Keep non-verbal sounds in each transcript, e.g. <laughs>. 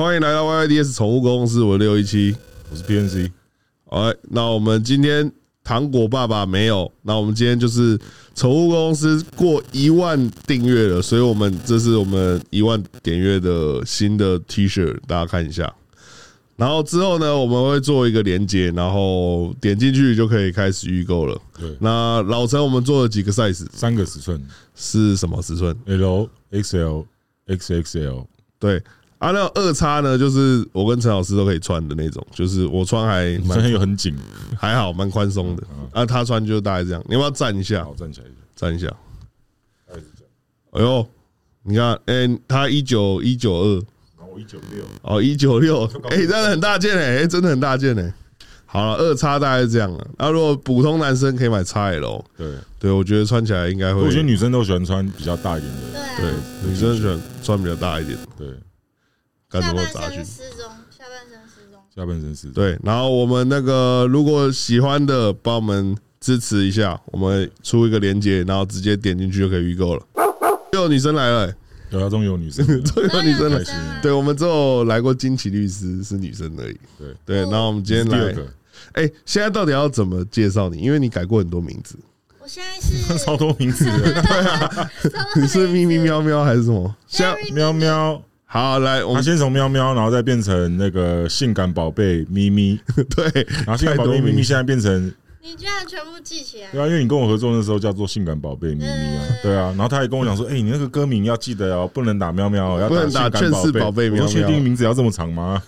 欢迎来到 YYDS 宠物公司，我是六一七，我是 PNC。好，那我们今天糖果爸爸没有，那我们今天就是宠物公司过一万订阅了，所以我们这是我们一万点阅的新的 T 恤，大家看一下。然后之后呢，我们会做一个连接，然后点进去就可以开始预购了。对，那老陈我们做了几个 size，三个尺寸是什么尺寸？L、XL、XXL。对。啊，那二叉呢，就是我跟陈老师都可以穿的那种，就是我穿还蛮有很紧，还好蛮宽松的。啊，他穿就大概这样。你要不要站一下？好，站起来，站一下。哎呦，你看，哎，他一九一九二，我一九六，哦，一九六，哎，真的很大件哎，哎，真的很大件哎。好了，二叉大概是这样了。那如果普通男生可以买叉 L，对对，我觉得穿起来应该会。我觉得女生都喜欢穿比较大一点的，对，女生喜欢穿比较大一点，对。下半身失踪，下半身失踪，下半身失踪。对，然后我们那个如果喜欢的，帮我们支持一下，我们出一个链接，然后直接点进去就可以预购了。<laughs> 又有女生来了、欸，对啊，终于有女生，<laughs> 终于有女生来。对，我们之后来过金奇律师是女生而已。对对，然后我们今天来，哎，现在到底要怎么介绍你？因为你改过很多名字。我现在是 <laughs> 超多名字，对啊，你是咪咪喵喵还是什么？像喵喵。好，来，我们先从喵喵，然后再变成那个性感宝贝咪咪，<laughs> 对，然后性感宝贝咪咪现在变成，你居然全部记起来？对啊，因为你跟我合作那时候叫做性感宝贝咪咪啊，对啊，然后他还跟我讲说，<laughs> 哎，你那个歌名要记得哦，不能打喵喵，要打性感宝贝。你确定名字要这么长吗？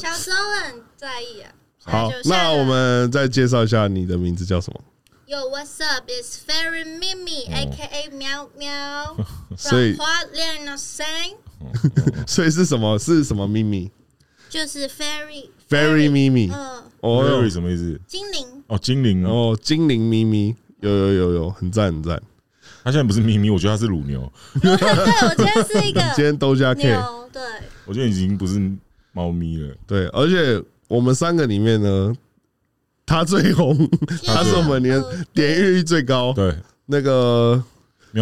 小时候很在意啊。好，那我们再介绍一下你的名字叫什么？Yo, what's up? It's Fairy Mimi, AKA 喵喵。所以花恋的声。<laughs> 所以是什么？是什么秘密？就是 fairy fairy 咪咪。嗯，哦，fairy 什么意思？精灵。哦，精灵哦，精灵咪咪，有有有有，很赞很赞。他现在不是咪咪，我觉得他是乳牛。<laughs> 对，我今天是一个。<laughs> 今天都加 K。对。我觉得已经不是猫咪了。对，而且我们三个里面呢，他最红，他是我们连点阅率最高。对，那个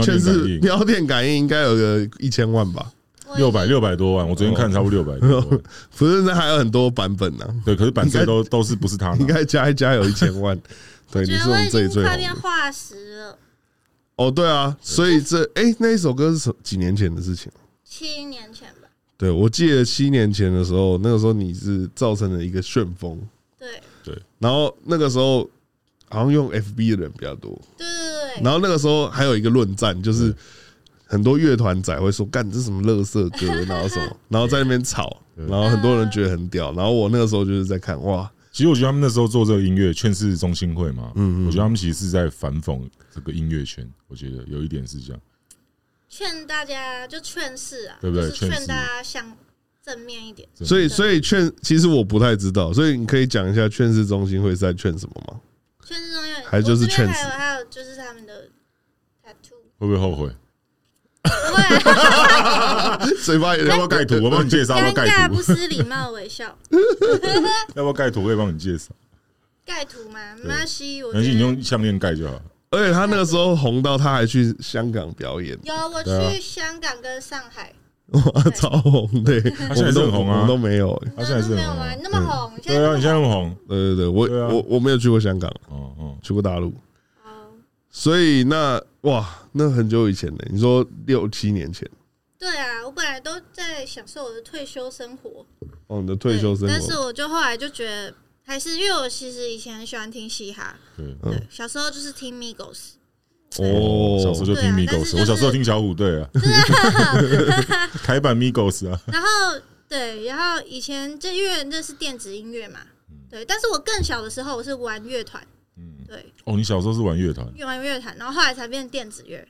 确实喵电感应应该有个一千万吧。六百六百多万，我昨天看差不多六百多万，<laughs> 不是那还有很多版本呢。对，可是版税都都是不是他，应该加一加有一千万。<laughs> 对，你是我们这里最红。变化石了。哦，对啊，所以这哎，那一首歌是几年前的事情？七年前吧。对，我记得七年前的时候，那个时候你是造成了一个旋风。对对，然后那个时候好像用 FB 的人比较多。对对对。然后那个时候还有一个论战，就是。很多乐团仔会说：“干这是什么乐色歌？然后什么？然后在那边吵，然后很多人觉得很屌。然后我那个时候就是在看，哇！其实我觉得他们那时候做这个音乐，劝世中心会嘛，嗯嗯，我觉得他们其实是在反讽这个音乐圈。我觉得有一点是这样，劝大家就劝世啊，对不对？劝大家向正面一点。所以，所以劝，其实我不太知道，所以你可以讲一下劝世中心会是在劝什么吗？劝世中心会还就是劝世，还有还有就是他们的 tattoo 会不会后悔？嘴巴也要不要盖图？我帮你介绍。尴尬不失礼貌微笑。<laughs> 要不要盖图？可以帮你介绍。盖图吗？没关系，我。没关系，你用项链盖就好。而且他那个时候红到，他还去香港表演。有，我去香港跟上海。哇，超红的！他现在是很红啊，都没有。他现在是没有吗？那么红？对啊，你现在那么红。对对对，我我我没有去过香港。哦哦，去过大陆。所以那哇，那很久以前呢？你说六七年前？对啊，我本来都在享受我的退休生活。哦，你的退休生活。但是我就后来就觉得，还是因为我其实以前很喜欢听嘻哈。对，对，小时候就是听 Migos。哦，小时候就听 Migos，我小时候听小虎队啊。<laughs> 台版 Migos 啊。然后对，然后以前这因为那是电子音乐嘛，对。但是我更小的时候，我是玩乐团。对哦，你小时候是玩乐团，玩乐团，然后后来才变电子乐，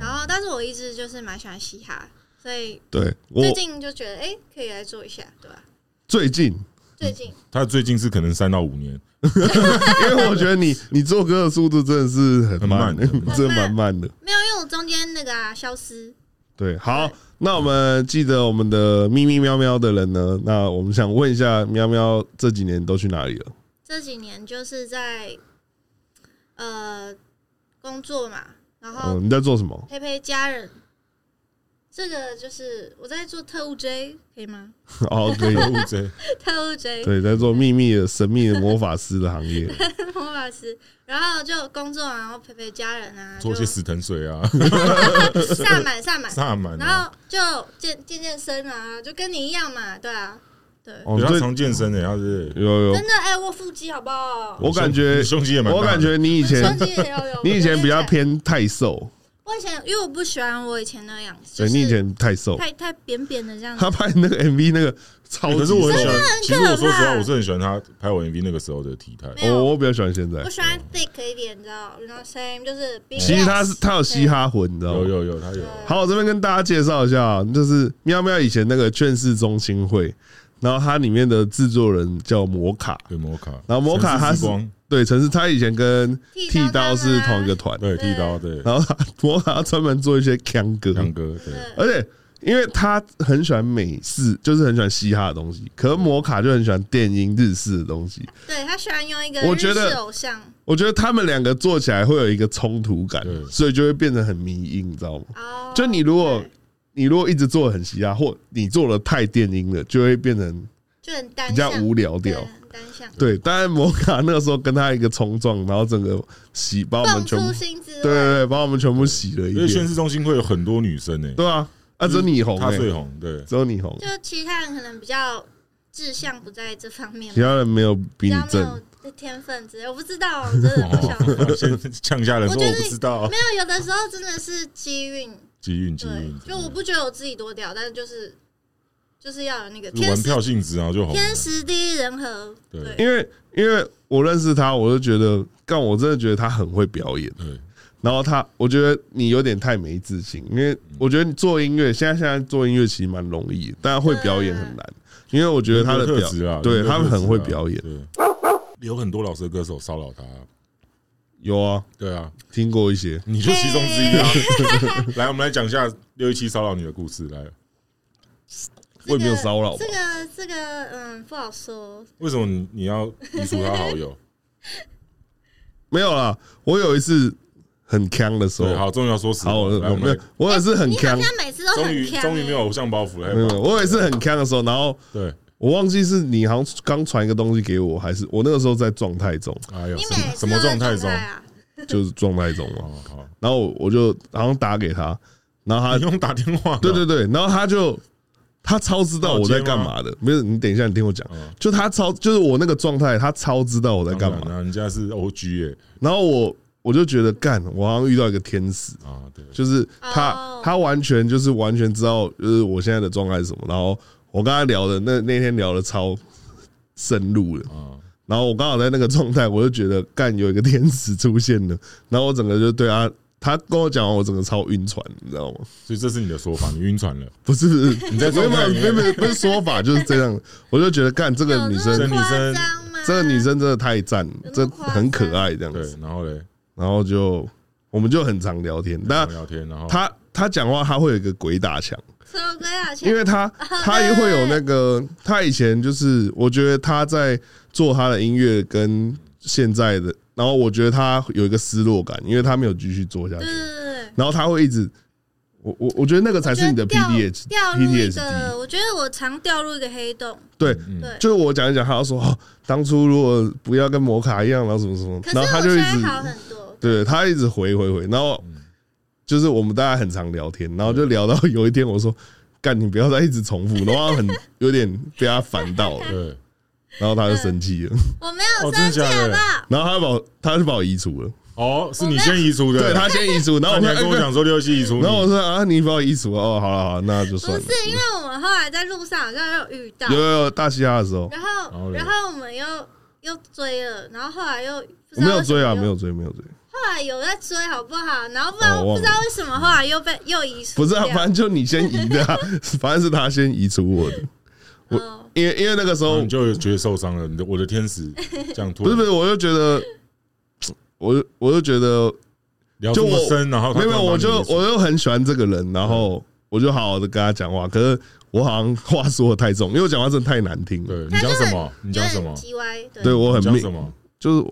然后但是我一直就是蛮喜欢嘻哈，所以对，最近就觉得哎，可以来做一下，对吧？最近，最近，他最近是可能三到五年，<laughs> 因为我觉得你你做歌的速度真的是很慢，很慢 <laughs> 真的蛮慢的。没有，因为我中间那个啊消失。对，好，那我们记得我们的咪咪喵喵的人呢？那我们想问一下，喵喵这几年都去哪里了？这几年就是在呃工作嘛，然后你在做什么？陪陪家人。这个就是我在做特务 J，可以吗？<laughs> 哦，特务 J，<laughs> 特务 J，对，在做秘密的神秘的魔法师的行业，<laughs> 魔法师，然后就工作，然后陪陪家人啊，做些死藤水啊，萨满萨满萨满，然后就健健健身啊，就跟你一样嘛，对啊。对，比较常健身的，他是有有真的哎，我腹肌好不好？我感觉胸肌也蛮，我感觉你以前胸肌也有有，<laughs> 你以前比较偏太瘦。我以前因为我不喜欢我以前那样，对，你以前太瘦，太太扁扁的这样。他拍那个 MV 那个超级，可是我很喜欢。其实我说实话，我是很喜欢他拍我 MV 那个时候的体态。我我比较喜欢现在，我喜欢 thick 一点，你知道？You know same 就是。其实他是他有嘻哈魂，你知道吗？有有有，他有。好，我这边跟大家介绍一下，就是喵喵以前那个劝世中心会。然后它里面的制作人叫摩卡，对摩卡。然后摩卡他是对城市他以前跟剃刀是同一个团，对剃刀对。然后他摩卡专门做一些腔歌，腔歌对。而且因为他很喜欢美式，就是很喜欢嘻哈的东西，可是摩卡就很喜欢电音日式的东西。对他喜欢用一个我觉得偶像，我觉得他们两个做起来会有一个冲突感，所以就会变得很迷因，你知道吗？哦，就你如果。你如果一直做的很嘻哈，或你做的太电音了，就会变成就很单比较无聊掉。单向对，当然摩卡那个时候跟他一个冲撞，然后整个洗把我们全部对对对，把我们全部洗了一遍。因为宣誓中心会有很多女生呢、欸，对啊，啊只有你红，他最红，对，只有你红。就其他人可能比较志向不在这方面，其他人没有比你正天分之类，我不知道，真的不晓得。先呛下人说我不知道，没有，有的时候真的是机运。机运，机运，就我不觉得我自己多屌，但是就是就是要有那个玩票性质啊，就好。天时地利人和，对，因为因为我认识他，我就觉得，但，我真的觉得他很会表演。对，然后他，我觉得你有点太没自信，因为我觉得你做音乐，现在现在做音乐其实蛮容易，但会表演很难，因为我觉得他的表，对他们很会表演。有很多老师的歌手骚扰他。有啊，对啊，听过一些，你就其中之一啊。<laughs> 来，我们来讲一下六一七骚扰你的故事。来，我也没有骚扰。这个，这个，嗯，不好说。为什么你你要移除他好友？<laughs> 没有啦，我有一次很锵的时候，好，终于要说实话。来，我们，我也是很锵。你好像每次都很锵。终于，终于没有偶像包袱了。没有，我也是很锵的时候，然后对。我忘记是你好像刚传一个东西给我，还是我那个时候在状态中？哎呦，什么状态中？<laughs> 就是状态中嘛。然后我就好像打给他，然后他用打电话。对对对，然后他就他超知道我在干嘛的。没有，你等一下，你听我讲。就他超，就是我那个状态，他超知道我在干嘛。人家是 OG 耶。然后我我就觉得干，我好像遇到一个天使啊。对，就是他，他完全就是完全知道，就是我现在的状态是什么。然后。我跟他聊的那那天聊的超深入的，然后我刚好在那个状态，我就觉得干有一个天使出现了，然后我整个就对他，他跟我讲完，我整个超晕船，你知道吗？所以这是你的说法，你晕船了？不是，你在状态里面没有不是说法就是这样，我就觉得干这个女生，女生，这个女生真的太赞，这很可爱这样子。对，然后嘞，然后就我们就很常聊天，但聊天，然后他他讲话他会有一个鬼打墙。因为他他也会有那个，他以前就是，我觉得他在做他的音乐跟现在的，然后我觉得他有一个失落感，因为他没有继续做下去。然后他会一直，我我我觉得那个才是你的 P D H P D H 的我觉得我常掉入一个黑洞。对，对，就是我讲一讲，他要说哦，当初如果不要跟摩卡一样，然后什么什么，然后他就一直，对他一直回回回，然后。就是我们大家很常聊天，然后就聊到有一天我说：“干，你不要再一直重复，然后很有点被他烦到了。<laughs> ”对，然后他就生气了。<laughs> 我没有生气了。然后他把他就把我移除了。哦，是你先移除的。对，他先移除，然后你还跟我讲说六七移除。然后我说啊，你把我移除了。哦，好了好了，那就算了。不是，因为我们后来在路上好像有遇到，有有有大西哈的时候。然后然后我们又又追了，然后后来又我没有追啊，没有追，没有追。后来有在追，好不好？然后不然不知道为什么后来又被又移除。不是啊，反正就你先移的，啊 <laughs> 反正是他先移除我的。我因为因为那个时候你就觉得受伤了，你的我的天使这样突不是不是，我就觉得，我就我就觉得聊这么深，然后没有没有，我就我就很喜欢这个人，然后我就好好的跟他讲话，可是我好像话说的太重，因为我讲话真的太难听了。对，你讲什么？你讲什么？对我很讲什么？就是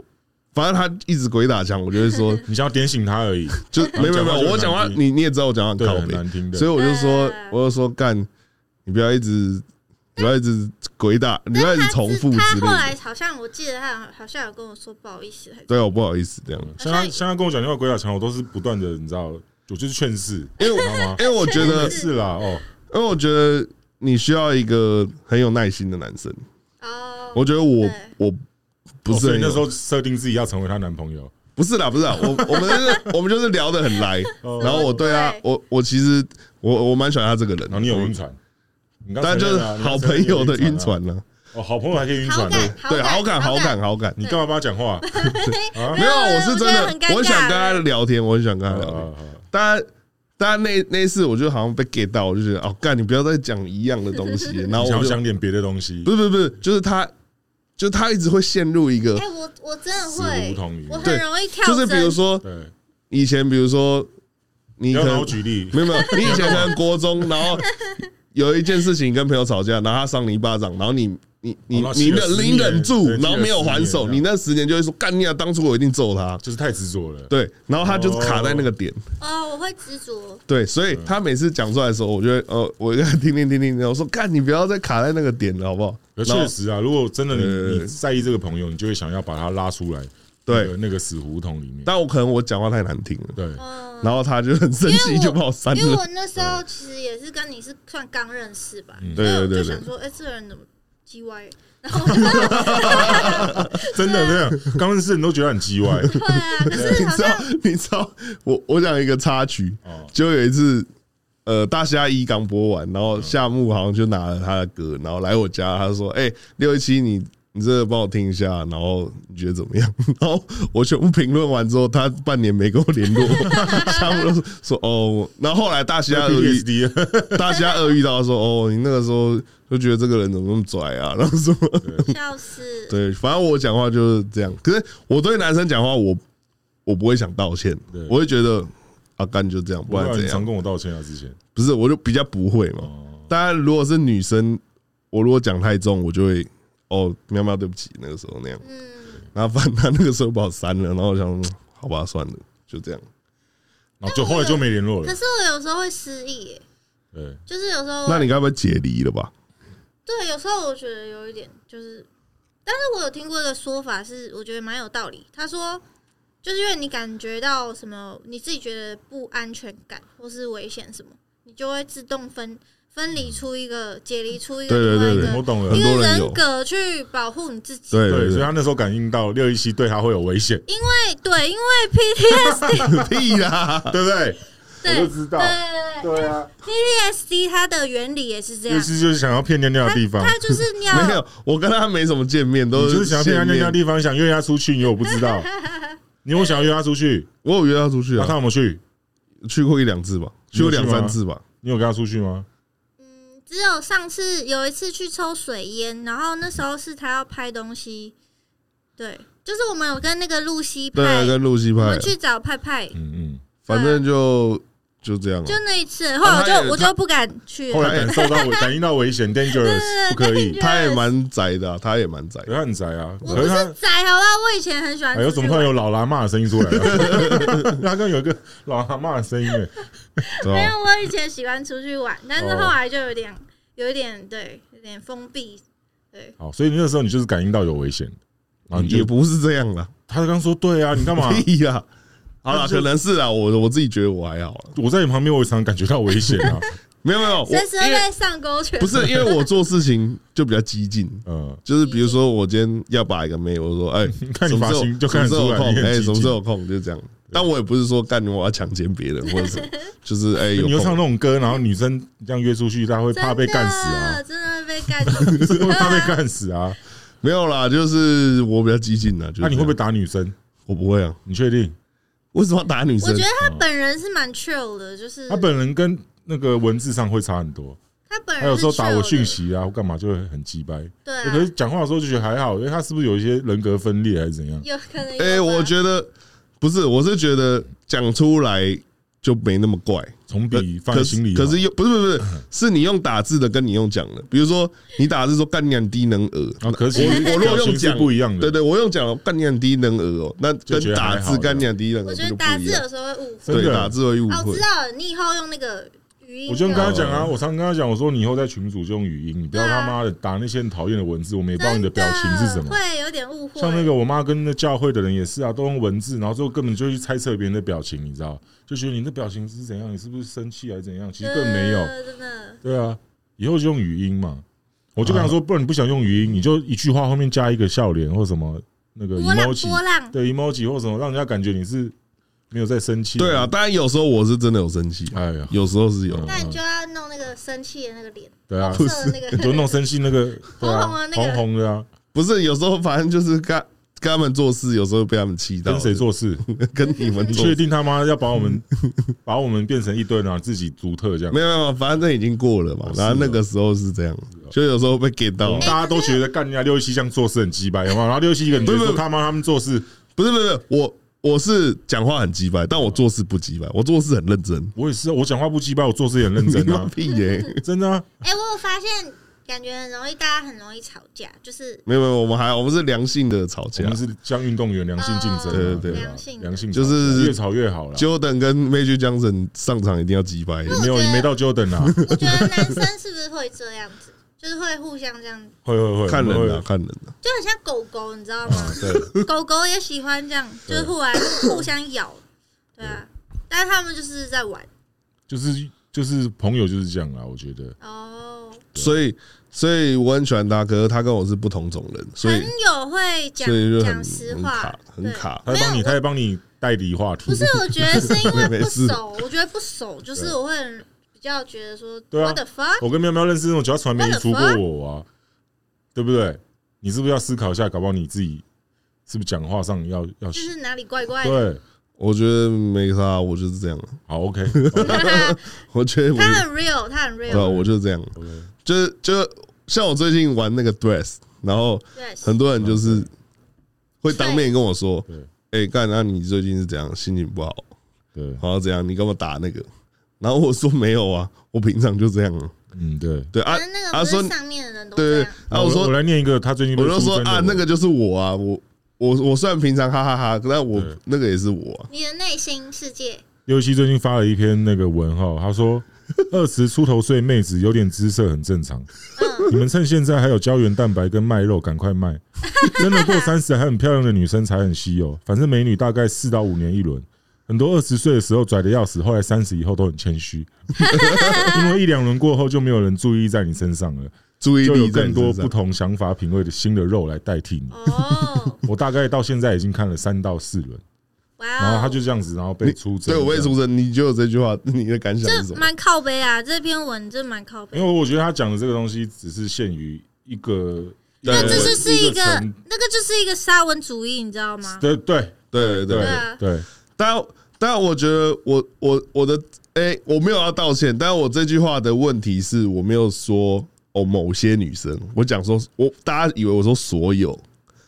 反正他一直鬼打墙，我就会说 <laughs> 你想要点醒他而已，就 <laughs> 没有没有没，我讲话你你也知道我讲话很靠北，所以我就说我就说干，你不要一直。你不要一直鬼打，你不要一直重复。他后来好像我记得他好像有跟我说不好意思，对我不好意思这样。像他像他跟我讲电话鬼打墙，我都是不断的，你知道，我就是劝世，因为 <laughs> 因为我觉得是啦哦，因为我觉得你需要一个很有耐心的男生。哦，我觉得我我不是那时候设定自己要成为她男朋友，不是啦，不是啦，我 <laughs> 我们是我们就是聊得很来，然后我对啊，我我其实我我蛮喜欢他这个人，然后你有晕船。但就是好朋友的晕船呢？哦，好朋友还可以晕船的，对，好感，好感，好感。你干嘛帮他讲话？<laughs> 没有，我是真的，我想跟他聊天，我很想跟他聊天。当然，当然那那次我就好像被 get 到，我就觉得哦，干，你不要再讲一样的东西，然后我就想点别的东西。不是不是不是，就是他，就他一直会陷入一个，哎，我我真的会，我很容易跳。就是比如说对，以前比如说你可能举例，没有没有，你以前可能国中，然后。有一件事情跟朋友吵架，然后他赏你一巴掌，然后你你你你忍你忍住，然后没有还手，你那十年就会说干你啊！当初我一定揍他，就是太执着了。对，然后他就是卡在那个点。哦，我会执着。对，所以他每次讲出来的时候，我觉得呃，我一个听听听听，我说干你不要再卡在那个点了，好不好？确实啊，如果真的你你在意这个朋友，你就会想要把他拉出来。对，那个死胡同里面。但我可能我讲话太难听了，对。然后他就很生气，就把我删了。因为我那时候其实也是跟你是算刚认识吧，对对对。就想说，哎，这个人怎么叽歪？<laughs> 然后真的这样，刚认识人都觉得很叽歪。对啊，可是 <laughs> 你知道，你知道，我我讲一个插曲，就有一次，呃，大虾一刚播完，然后夏木好像就拿了他的歌，然后来我家，他说，哎，六一七你。你这个帮我听一下，然后你觉得怎么样？<laughs> 然后我全部评论完之后，他半年没跟我联络，<laughs> 他们都说哦。然后后来大虾鳄鱼，大虾鳄遇到说哦，你那个时候就觉得这个人怎么那么拽啊？然后说笑死。对，反正我讲话就是这样。可是我对男生讲话，我我不会想道歉，我会觉得阿干就这样，不然怎样？常跟我道歉啊？之前不是，我就比较不会嘛。当然，如果是女生，我如果讲太重，我就会。哦，喵喵，对不起，那个时候那样，嗯，然后反正他那个时候把我删了，然后我想，好吧，算了，就这样，然后就后来就没联络了。可是我有时候会失忆，对，就是有时候，那你该不会解离了吧？对，有时候我觉得有一点，就是，但是我有听过一个说法，是我觉得蛮有道理。他说，就是因为你感觉到什么，你自己觉得不安全感或是危险什么，你就会自动分。分离出一个，解离出一个，对对对，我懂了，一个人格去保护你自己。对对，所以他那时候感应到六一七对他会有危险。因为对，因为 PTSD <laughs> 屁啦，对不对？我就知道，对对啊，PTSD 它的原理也是这样，就是就是想要骗尿尿的地方，他就是尿。没有，我跟他没什么见面，都是想要骗他尿尿的地方，想约他出去，因为我不知道。<laughs> 你有想要约他出去？我有约他出去啊，他有没有去？去过一两次吧，去过两三次吧。你有跟他出去吗？只有上次有一次去抽水烟，然后那时候是他要拍东西，对，就是我们有跟那个露西派，跟露西派，我们去找派派，嗯嗯，反正就就这样，就那一次，后来我就我就不敢去，后来感 <laughs> 受到感应到危险，dangerous，不可以，他也蛮宅的，他也蛮宅，他很宅啊，我不是宅，好吧，我以前很喜欢，有怎么突然有老喇嘛的声音出来？了？<laughs> 他刚有一个老喇嘛的声音，<laughs> 没有，我以前喜欢出去玩，但是后来就有点。有一点对，有点封闭，对。好，所以那个时候你就是感应到有危险，啊，也不是这样啦。他刚说对啊，你干嘛？呀，好了，可能是啊，我我自己觉得我还好。我在你旁边，我也常感觉到危险啊。没 <laughs> 有没有，随时会上钩拳。不是因为我做事情就比较激进，嗯，就是比如说我今天要把一个妹，我说哎，<laughs> 看你发型就看出来，哎，什么时候有空就这样。但我也不是说干我要强奸别人或者什么，<laughs> 就是哎，你又唱那种歌，然后女生这样约出去，她会怕被干死啊？真的会被干死，怕被干死啊？没有啦，就是我比较激进的。那你会不会打女生？我不会啊，你确定？为什么要打女生？我觉得他本人是蛮 chill 的，就是他本人跟那个文字上会差很多。他他本人他有时候打我讯息啊，或干嘛就会很鸡掰。对、啊，可是讲话的时候就觉得还好，因为他是不是有一些人格分裂还是怎样？有可能。哎，我觉得不是，我是觉得讲出来就没那么怪，从笔放在心里。可是又不是不是不是，<laughs> 是你用打字的跟你用讲的，比如说你打字说干你低能儿，可是我我如果用讲不一样的，对对，我用讲干你低能儿哦，那跟打字干你低能儿，我觉得打字有时候会误会，对，打字会误会。我知道，你以后用那个。我就跟他讲啊，我常跟他讲，我说你以后在群组就用语音，你不要他妈的打那些很讨厌的文字，我们也不知道你的表情是什么，会有点误会。像那个我妈跟那教会的人也是啊，都用文字，然后最后根本就去猜测别人的表情，你知道？就觉得你的表情是怎样，你是不是生气还是怎样？其实根本没有，真的。对啊，以后就用语音嘛。我就跟他说，不然你不想用语音，你就一句话后面加一个笑脸或什么那个 emoji，对 emoji 或什么，让人家感觉你是。没有在生气。对啊，当然有时候我是真的有生气。哎呀，有时候是有。那你就要弄那个生气的那个脸。对啊，不是那个，就弄生气那个 <laughs> 红红的那个红红的啊。不是，有时候反正就是跟跟他们做事，有时候被他们气到。跟谁做事？<laughs> 跟你们。你确定他妈要把我们 <laughs> 把我们变成一堆，然后自己独特这样？没有没有，反正已经过了嘛。然后那个时候是这样，就有时候被给到。大家都觉得干人家六七这样做事很鸡掰，有没有？然后六七一个人就说他妈他们做事不是不是我。我是讲话很鸡掰，但我做事不鸡掰，我做事很认真。我也是，我讲话不鸡掰，我做事也很认真啊！<laughs> 屁耶，真的。哎，我有发现，感觉很容易，大家很容易吵架，就是没有没有，我们还我们是良性的吵架，我们是像运动员良性竞争，对对对，良性良性就是越吵越好了。Jordan 跟 Magic Johnson 上场一定要机掰，没有没到 Jordan 啊。我觉得男生是不是会这样子？就是会互相这样，会会会看人的看人的，就很像狗狗，你知道吗？对，<laughs> 狗狗也喜欢这样，就是互来互相咬，对啊。但是他们就是在玩，就是就是朋友就是这样啊，我觉得。哦，所以所以我很喜欢他，可是他跟我是不同种人，所以朋友会讲讲实话，很卡，他帮你，他会帮你代理话题。不是，我觉得是因为 <laughs> 不熟，我觉得不熟，就是我会。就要觉得说，对啊，我跟喵喵认识那种，只要从来没出过我啊，对不对？你是不是要思考一下，搞不好你自己是不是讲话上要要就是哪里怪怪的？对，我觉得没啥，我就是这样。好，OK，<laughs> 我觉得他很 real，他很 real，对，我就是这样。就是就像我最近玩那个 Dress，然后很多人就是会当面跟我说，哎，干，那你最近是怎样？心情不好？对，然后怎样，你干嘛打那个？然后我说没有啊，我平常就这样啊。嗯，对对啊，他说上面的人都对。然后我说我来念一个，他最近我就说啊，那个就是我啊，我我我虽然平常哈哈哈，但我那个也是我。你的内心世界。尤其最近发了一篇那个文哈，他说 <laughs> 二十出头岁妹子有点姿色很正常，你们趁现在还有胶原蛋白跟卖肉，赶快卖。真的过三十还很漂亮的女生才很稀有，反正美女大概四到五年一轮。很多二十岁的时候拽的要死，后来三十以后都很谦虚，<laughs> 因为一两轮过后就没有人注意在你身上了，注意力就有更多不同想法品味的新的肉来代替你。哦，<laughs> 我大概到现在已经看了三到四轮，然后他就这样子，然后被出征。对，我被出征，你就有这句话，你的感想是什么？蛮靠背啊，这篇文真蛮靠背。因为我觉得他讲的这个东西只是限于一个，那这就是一个，那个就是一个沙文主义，你知道吗？对对对对对。但但我觉得我我我的哎、欸，我没有要道歉。但我这句话的问题是我没有说哦某些女生，我讲说我大家以为我说所有，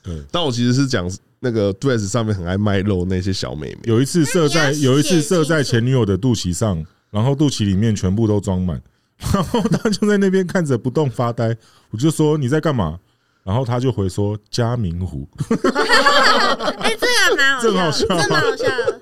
对，但我其实是讲那个 dress 上面很爱卖肉那些小妹妹。有一次射在有一次射在前女友的肚脐上，然后肚脐里面全部都装满，<laughs> 然后他就在那边看着不动发呆。我就说你在干嘛？然后他就回说嘉明湖。<laughs> <laughs> 哎，这个蛮好笑，真蛮好笑的。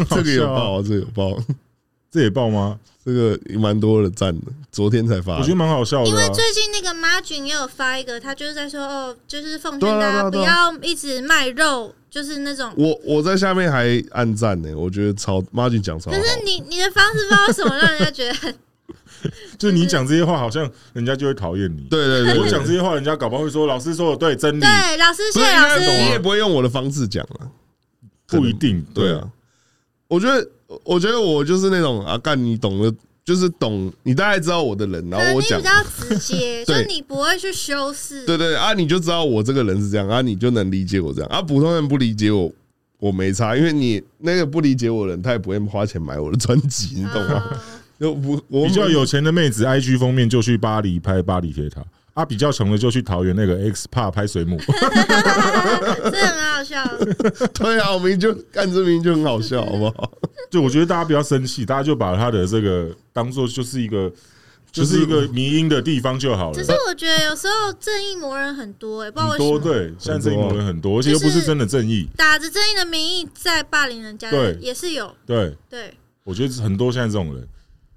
<laughs> 这个有爆啊，这个有爆，<laughs> 这也爆吗？这个蛮多的赞的，昨天才发，我觉得蛮好笑的。因为最近那个 Margin 也有发一个，他就是在说哦，就是奉劝大家不要一直卖肉，就是那种。我我在下面还暗赞呢，我觉得超 Margin 讲超。可是你你的方式不知道为什么让人家觉得很。<laughs> 就是你讲这些话，好像人家就会讨厌你。对对对，我讲这些话，人家搞不好会说老师说的对，真理。对，老师谢谢老师。你也不会用我的方式讲了，不一定。对啊，我觉得，我觉得我就是那种啊，干你懂的，就是懂，你大概知道我的人，然后我讲比较直接，<laughs> 就你不会去修饰。对对啊，你就知道我这个人是这样啊，你就能理解我这样啊。普通人不理解我，我没差，因为你那个不理解我的人，他也不会花钱买我的专辑，你懂吗？就不我比较有钱的妹子，IG 封面就去巴黎拍巴黎铁塔啊，比较穷的就去桃园那个 X Park 拍水母，<laughs> 真的蛮好笑的。对啊，我们就看这名就很好笑，好不好？就我觉得大家不要生气，大家就把他的这个当做就是一个。就是一个迷因的地方就好了。只是我觉得有时候正义魔人很多哎、欸，不知道为什么。多对，现在正义魔人很多，而且又不是真的正义，打着正义的名义在霸凌人家，对，也是有。对对，我觉得很多现在这种人，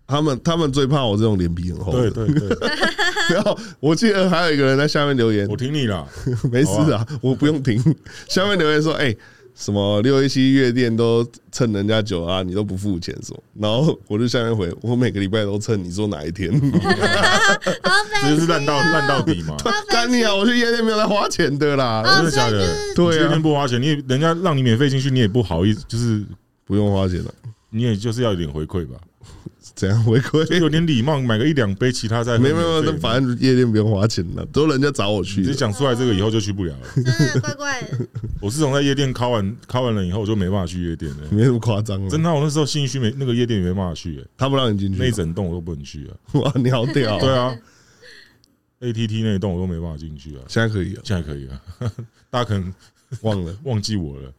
他们他们最怕我这种脸皮很厚。对对对。<laughs> 然后我记得还有一个人在下面留言，我听你了，<laughs> 没事啊，我不用听。下面留言说，哎。什么六一七夜店都蹭人家酒啊，你都不付钱说，然后我就下面回，我每个礼拜都蹭，你说哪一天？<laughs> 这就是烂到烂到底嘛？干你啊！我去夜店没有在花钱的啦，真的假的？对啊，夜店不花钱，你人家让你免费进去，你也不好意思，就是不用花钱了，你也就是要一点回馈吧。怎样违规？有点礼貌，买个一两杯，其他再没有没有，那反正夜店不用花钱了，都人家找我去。你讲出来这个以后就去不了了，真的怪怪的。<laughs> 我自从在夜店敲完敲完了以后，我就没办法去夜店了，没那么夸张。真的，我那时候信义区没那个夜店也没办法去，他不让你进去，那一整栋我都不能去啊。<laughs> 哇，你好屌！对啊，ATT 那一栋我都没办法进去啊。现在可以了，现在可以了。<laughs> 大家可能忘了忘记我了。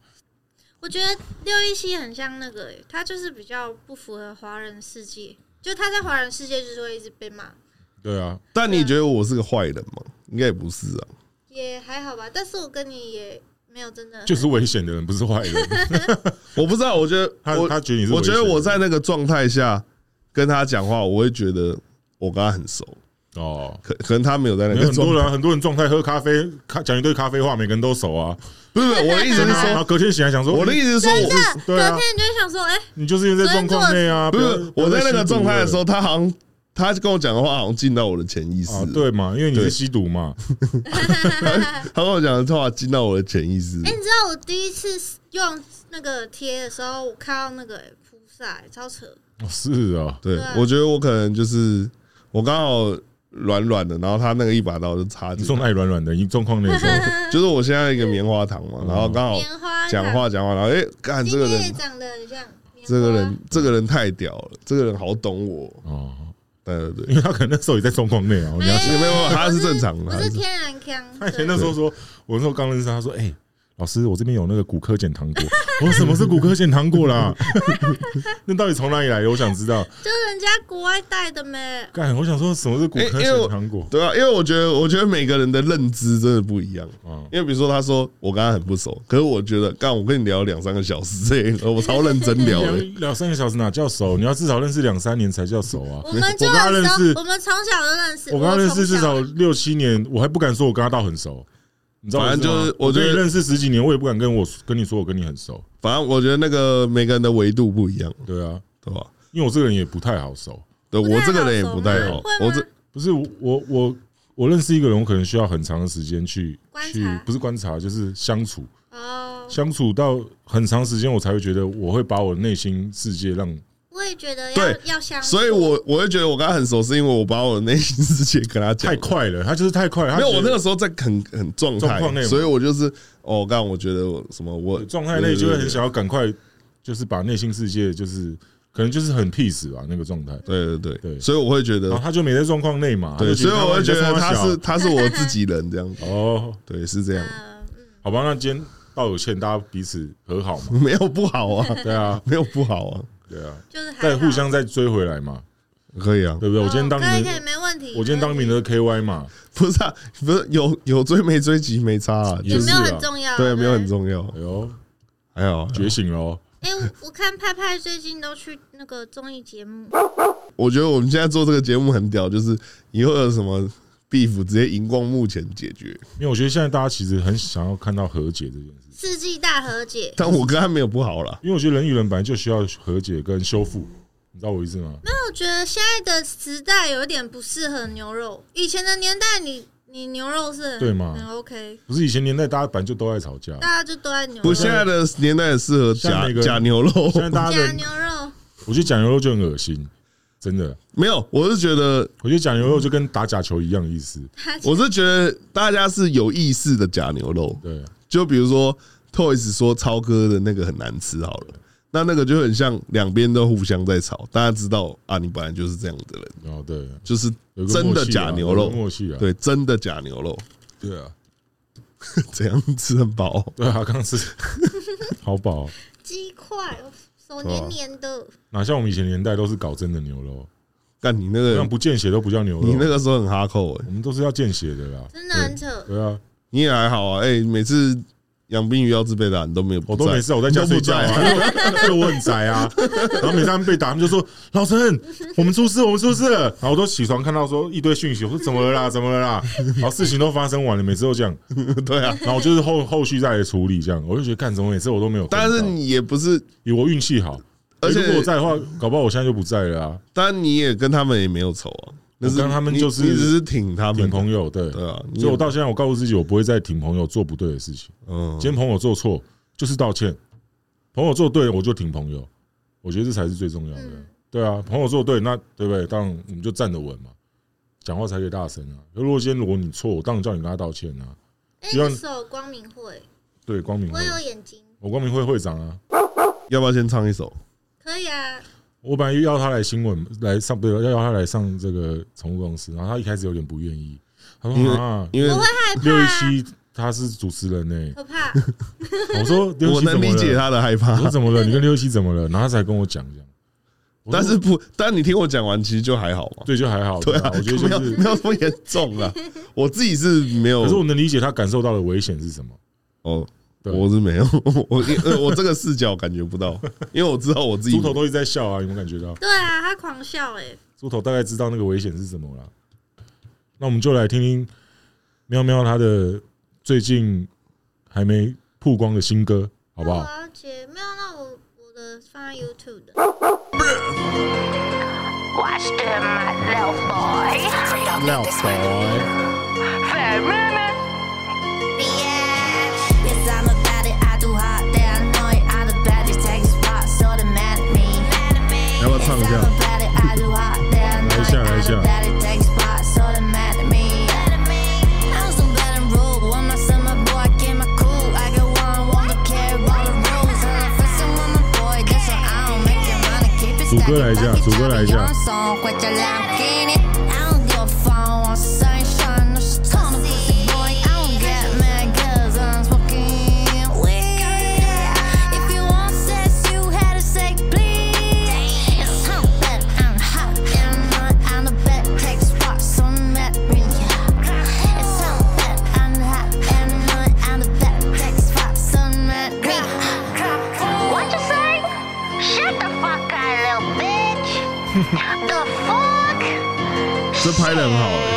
我觉得六一七很像那个，他就是比较不符合华人世界。就他在华人世界就是会一直被骂，对啊。但你觉得我是个坏人吗？应该也不是啊。也还好吧，但是我跟你也没有真的就是危险的人，不是坏人。<laughs> 我不知道，我觉得他他觉得你是，我觉得我在那个状态下跟他讲话，我会觉得我跟他很熟。哦，可可能他没有在那个很多人很多人状态喝咖啡，讲一堆咖啡话，每个人都熟啊。不是不是，我的意思是说，隔天醒来想说，我的意思是说，隔天你就想说，哎，你就是因为在状况内啊。不是，我在那个状态的时候，他好像他跟我讲的话，好像进到我的潜意识。对嘛？因为你是吸毒嘛。<laughs> 他跟我讲的话进到我的潜意识。哎，你知道我第一次用那个贴的时候，我看到那个菩萨，超扯。是啊，对，我觉得我可能就是我刚好。软软的，然后他那个一把刀就插进。你说那里软软的，你状况那时候。<laughs> 就是我现在一个棉花糖嘛，然后刚好讲话讲话，然后哎，干这个人长得很像，这个人这个人太屌了，这个人好懂我。哦，对对对，因为他可能那时候也在状况内啊，你要没有，他是正常的，我是天然腔。他以前那时候说，我那时候刚认识他，他说哎。老师，我这边有那个骨科碱糖果。我 <laughs> 说什么是骨科碱糖果啦？<laughs> 那到底从哪里来的？我想知道。就是人家国外带的没？干，我想说什么是骨科碱糖果？对啊，因为我觉得，我觉得每个人的认知真的不一样啊。因为比如说，他说我跟他很不熟，可是我觉得，干我跟你聊两三个小时，这我超认真聊的。<laughs> 两三个小时哪叫熟？你要至少认识两三年才叫熟啊。我们就很熟，我们从小就认识。我跟他认识至少六七年，我还不敢说我跟他到很熟。你知道，反正就是，我觉得认识十几年，我也不敢跟我跟你说我跟你很熟。反正我觉得那个每个人的维度不一样，对啊，对吧？因为我这个人也不太好熟，对我这个人也不太好。我这不是我我我认识一个人，我可能需要很长的时间去去，不是观察，就是相处。相处到很长时间，我才会觉得我会把我的内心世界让。我觉得要要相，所以我我会觉得我跟他很熟，是因为我把我的内心世界跟他讲太快了，他就是太快了。没有，我那个时候在很很状态，所以我就是哦，刚刚我觉得我什么，我状态内就会很想要赶快，就是把内心世界就是可能就是很 peace 吧，那个状态。对对对对，所以我会觉得他就没在状况内嘛，对，所以我会觉得他是他是我自己人这样子。<laughs> 哦，对，是这样。好吧，那今天道有歉，大家彼此和好嘛，<laughs> 没有不好啊，对啊，没有不好啊。对啊，就是再互相再追回来嘛，可以啊，对不对？我今天当可以可以没问题。我今天当名的 KY 嘛，不是啊，不是有有追没追及没差啊，也没有很重要，对，没有很重要。哎呦，还好觉醒喽！哎，我看派派最近都去那个综艺节目，我觉得我们现在做这个节目很屌，就是以后有什么 beef 直接荧光幕前解决。因为我觉得现在大家其实很想要看到和解这件事。世纪大和解，但我跟他没有不好啦，因为我觉得人与人本来就需要和解跟修复，你知道我意思吗？没有，我觉得现在的时代有一点不适合牛肉。以前的年代你，你牛肉是对吗？很 OK，不是？以前年代大家本来就都爱吵架，大家就都爱牛肉。不，现在的年代适合假假牛肉，假牛肉，我觉得假牛肉就很恶心，真的没有。我是？觉得，我觉得假牛肉就跟打假球一样意思。我是觉得大家是？有意识的假牛肉，对，就比如说。Toys 说超哥的那个很难吃，好了，那那个就很像两边都互相在吵，大家知道啊，你本来就是这样的人，哦，对，就是真的假牛肉，默契啊，对，真的假牛肉，对啊，<laughs> 怎样吃很饱？对啊，刚吃。<laughs> 好饱，鸡块手黏黏的，哪像我们以前年代都是搞真的牛肉，但你那个像不见血都不叫牛肉，你那个时候很哈扣哎，我们都是要见血的啦，真的很扯，对啊，你也还好啊，哎，每次。养兵鱼要自备的，你都没有，我都没事，我在家睡觉啊，<laughs> 因为我很宅啊。然后每次他们被打，他们就说：“老陈，我们出事，我们出事了。”然后我都起床看到说一堆讯息，我说：“怎么了啦？怎么了啦？”然后事情都发生完了，每次都这样。对啊，然后我就是后后续再来处理这样，我就觉得干什么每次我都没有。但是你也不是以我运气好，而且如果我在的话，搞不好我现在就不在了啊。当然你也跟他们也没有仇啊。我跟他们就是你只是挺他们挺朋友，对对啊。所以我到现在，我告诉自己，我不会再挺朋友做不对的事情。嗯，今天朋友做错就是道歉，朋友做对我就挺朋友，我觉得这才是最重要的。对啊，朋友做对，那对不对？当然我们就站得稳嘛，讲话才可以大声啊。如果今天如果你错，我当然叫你跟他道歉啊。哎，那首光明会，对光明会，我有眼睛，我光明会会长啊。要不要先唱一首？可以啊。我本来要他来新闻来上，不是要要他来上这个宠物公司，然后他一开始有点不愿意，他说啊，因为我会害怕六一七他是主持人呢，可怕。<laughs> 我说我能理解他的害怕，我说怎么了？你跟六一七怎么了？然后他才跟我讲讲，但是不，但你听我讲完，其实就还好嘛，对，就还好，对啊，我觉得 <laughs> 就是没有那么严重了，我自己是没有，可是我能理解他感受到的危险是什么哦。我是没有，<laughs> 我我这个视角感觉不到，<laughs> 因为我知道我自己。猪头都一直在笑啊，有没有感觉到？对啊，他狂笑哎。猪头大概知道那个危险是什么了。那我们就来听听喵喵他的最近还没曝光的新歌，好不好？姐，没有，那我我的放在 YouTube 的。唱一下，来一下，来一下。主歌来一下，主歌来一下。这拍得很好哎。比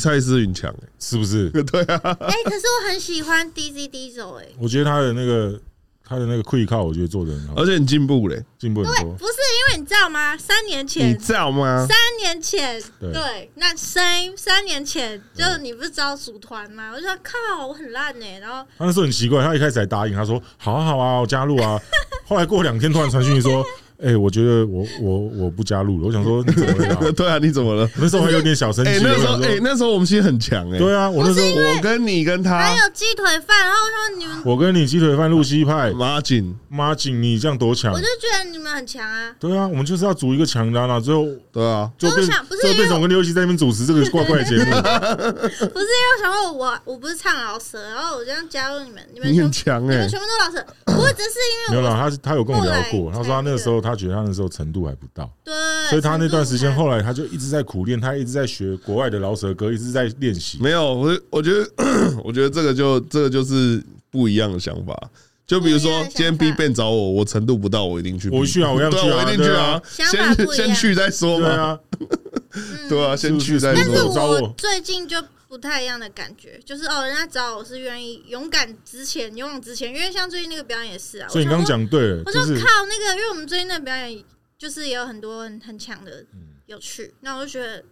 蔡思芸强哎，是不是？对啊。哎，可是我很喜欢 DZ Diesel 哎，我觉得他的那个他的那个 quick call，我觉得做的很好，而且很进步嘞，进步很多。不是因为你知道吗？三年前你知道吗？三年前对，那三三年前就是你不是知道组团吗？我就说靠，我很烂哎，然后他那时候很奇怪，他一开始还答应，他说好啊好啊，我加入啊。<laughs> 后来过两天突然传讯息说。哎、欸，我觉得我我我不加入了。我想说，你怎么了？<laughs> 对啊，你怎么了？那时候还有点小生气。那时候哎、欸，那时候我们其实很强哎。对啊，我那时候我跟你跟他还有鸡腿饭，然后他说你们，我跟你鸡腿饭露西派马景马景，你这样多强？我就觉得你们很强啊。对啊，我们就是要组一个强的啊。最后对啊，就变就变成我跟刘希在那边主持这个怪怪的节目。<laughs> 不是因为我想说我我不是唱老舍，然后我这样加入你们，你们你很强哎，你们全部都老舍。不过只是因为没有啦，他他有跟我聊过，他说他那个时候他。他觉得他那时候程度还不到，对，所以他那段时间后来他就一直在苦练，他一直在学国外的饶舌歌，一直在练习。没有，我我觉得 <clears throat> 我觉得这个就这个就是不一样的想法。就比如说今天 BigBang 找我，我程度不到，我一定去。我去啊，我要去啊，我一定去啊。先先去再说嘛。对啊，对啊，先去再说。但是我最近就不太一样的感觉，就是哦，人家找我是愿意勇敢直前，勇往直前。因为像最近那个表演也是啊。所以你刚刚讲对了，我就靠那个，因为我们最近那个表演就是也有很多很很强的有趣，那我就觉得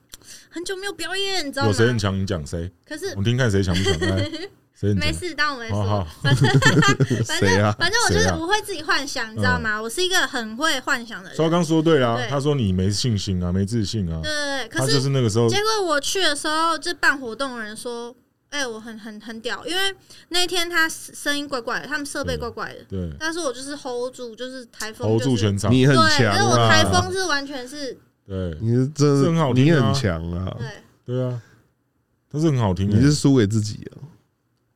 很久没有表演，你知道吗？有谁很强？你讲谁？可是我听看谁强不强？<laughs> 来。没事，当我没说。好好反正 <laughs> 反正、<laughs> 啊、反正我就是我会自己幻想，你知道吗？嗯、我是一个很会幻想的人。所以刚说对啊，他说你没信心啊，没自信啊。对对对，可是就是那个时候。结果我去的时候，就办活动的人说：“哎、欸，我很很很屌，因为那天他声音怪怪的，他们设备怪怪的。”对。但是我就是 hold 住，就是台风、就是、hold 住全场，你很强啊。但是我台风是完全是。对，你是真的很好听，你很强啊。对对啊，他是很好听，你是输给自己啊。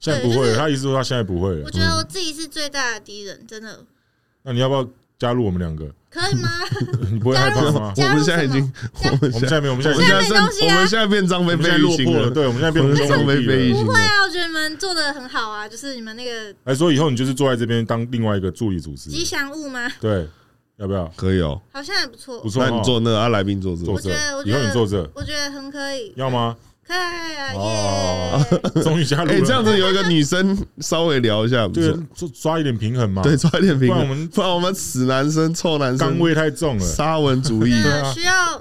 现在不会，就是、他意思说他现在不会了。我觉得我自己是最大的敌人，真的。那你要不要加入我们两个？可以吗？<laughs> 你不会害怕吗？我们现在已经，我们现在没有，我们现在现在东西、啊、我们现在变张飞飞落魄了。对，我们现在变成张飞飞。不会啊，我觉得你们做的很好啊，就是你们那个。来说以后你就是坐在这边当另外一个助理主持。吉祥物吗？对，要不要？可以哦，好像还不错。不错，那你坐那，啊，来宾坐这。坐这。以后你坐这。我觉得很可以。要吗？可以啊！哦，终于加入了。哎，这样子有一个女生稍微聊一下，对，抓抓一点平衡嘛。对，抓一点平衡。不然我们，不然我们死男生、臭男生，刚味太重了，沙文主义。需要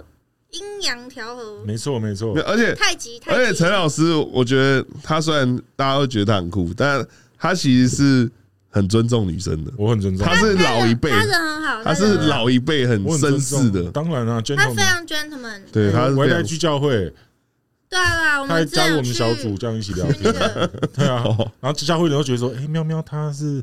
阴阳调和。没错，没错。而且太极，而且陈老师，我觉得他虽然大家都觉得他很酷，但他其实是很尊重女生的。我很尊重。他是老一辈，他人很好，他是老一辈很绅士的。当然啊，他非常 gentleman。对，他回来去教会。对啊，我们他还加入我们小组，这样一起聊天。对啊，然后教会人都觉得说：“哎，喵喵，他是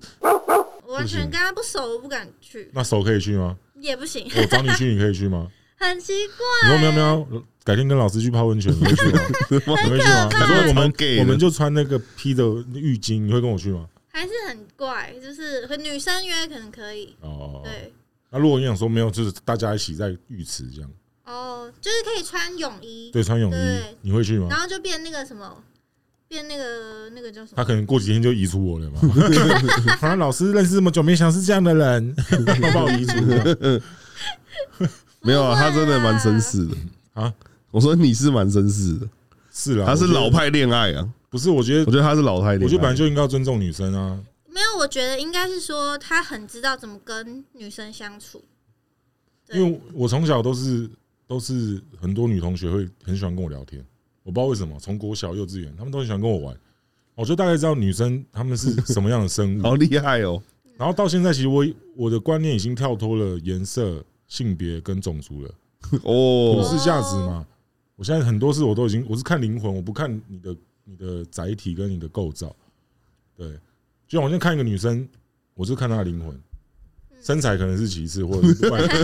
完全跟他不熟，我不敢去。”那熟可以去吗？也不行。我找你去，你可以去吗？很奇怪。你说喵喵，改天跟老师去泡温泉，你会去吗？<laughs> 你会去吗？你说我们我们就穿那个披的浴巾，你会跟我去吗？还是很怪，就是和女生约可能可以。哦，对。那如果你想说没有，就是大家一起在浴池这样。哦，就是可以穿泳衣，对，穿泳衣，你会去吗？然后就变那个什么，变那个那个叫什么？他可能过几天就移除我了嘛。<laughs> 啊，老师认识这么久，没想是这样的人，<laughs> 要把我移除了。<laughs> 没有啊，他真的蛮绅士的啊。我说你是蛮绅士的，是啊，他是老派恋爱啊。不是，我觉得，我觉得他是老派恋爱，我觉得本来就应该要尊重女生啊。没有，我觉得应该是说他很知道怎么跟女生相处，因为我从小都是。都是很多女同学会很喜欢跟我聊天，我不知道为什么，从国小、幼稚园，他们都很喜欢跟我玩。我就大概知道女生她们是什么样的生物，<laughs> 好厉害哦。然后到现在，其实我我的观念已经跳脱了颜色、性别跟种族了。<laughs> 哦，普世价值嘛。我现在很多事我都已经，我是看灵魂，我不看你的你的载体跟你的构造。对，就像我现在看一个女生，我就看她的灵魂。身材可能是其次，或者是外表，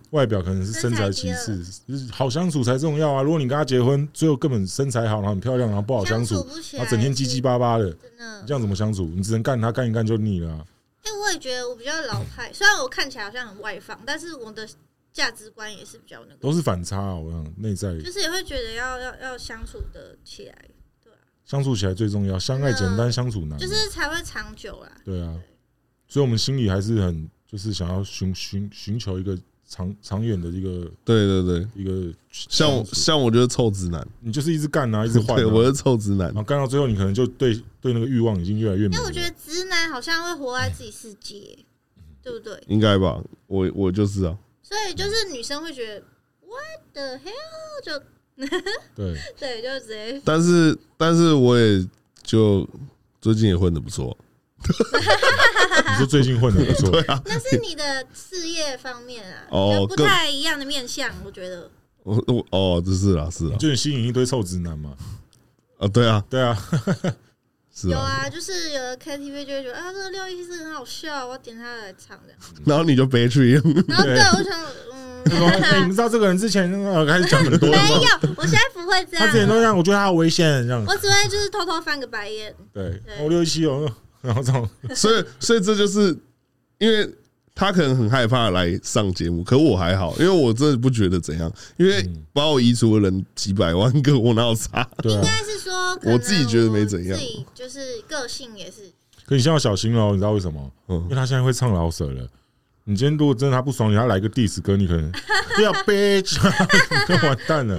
<laughs> 外表可能是身材其次，就是好相处才重要啊！如果你跟他结婚，最后根本身材好，然后很漂亮，然后不好相处，然后整天叽叽巴巴的，你这样怎么相处？你只能干他干一干就腻了。哎，我也觉得我比较老派，<laughs> 虽然我看起来好像很外放，但是我的价值观也是比较那个，都是反差啊！我想内在就是也会觉得要要要相处的起来，对啊，相处起来最重要，相爱简单，相处难，就是才会长久啦。对啊，所以我们心里还是很。就是想要寻寻寻求一个长长远的一个，对对对，一个像像我觉得臭直男，你就是一直干啊，一直换。我是臭直男，然后干到最后，你可能就对对那个欲望已经越来越。因为我觉得直男好像会活在自己世界，对不对？应该吧，我我就是啊。所以就是女生会觉得 What the hell？就对 <laughs> 对，就直接。但是但是我也就最近也混的不错。<laughs> 你说最近混的不错，<laughs> 对啊，那是你的事业方面啊，哦，不太一样的面相，我觉得。我我哦，这是啊，是啊，就吸引一堆臭直男嘛。啊，对啊，对啊，<laughs> 是有啊，就是有的 KTV 就会觉得啊，这个廖医师很好笑，我要点他来唱这样。然后你就悲催。然后对，我想，嗯，你们知道这个人之前开始讲很多，没有，我现在不会这样。他之前都这样，我觉得他危险这样。我只会就是偷偷翻个白眼。对，我六一七哦。然后这种，所以所以这就是因为他可能很害怕来上节目，可我还好，因为我真的不觉得怎样，因为把我移除的人几百万个，我哪有差？对啊应，该是说，我自己觉得没怎样自己就是个性也是。可你现在要小心哦，你知道为什么？嗯因为他现在会唱老舍了。你今天如果真的他不爽，你要来个 diss 歌，你可能不 <laughs> 要 bitch，<laughs> 就完蛋了。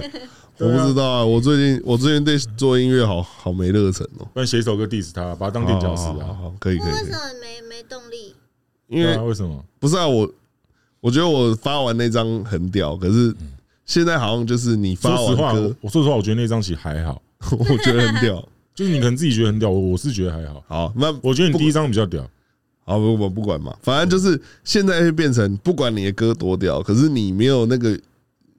我不知道啊，我最近我最近对做音乐好好没热忱哦。不然写一首歌 diss 他，把他当垫脚石啊。好好好，可以可以可以为什，么没没动力？因为啊，为什么？不是啊，我我觉得我发完那张很屌，可是现在好像就是你发完说实话，歌，我说实话，我觉得那张其实还好，我觉得很屌。<laughs> 就是你可能自己觉得很屌，我我是觉得还好。好，那我觉得你第一张比较屌，好，我我不管嘛，反正就是现在会变成，不管你的歌多屌，可是你没有那个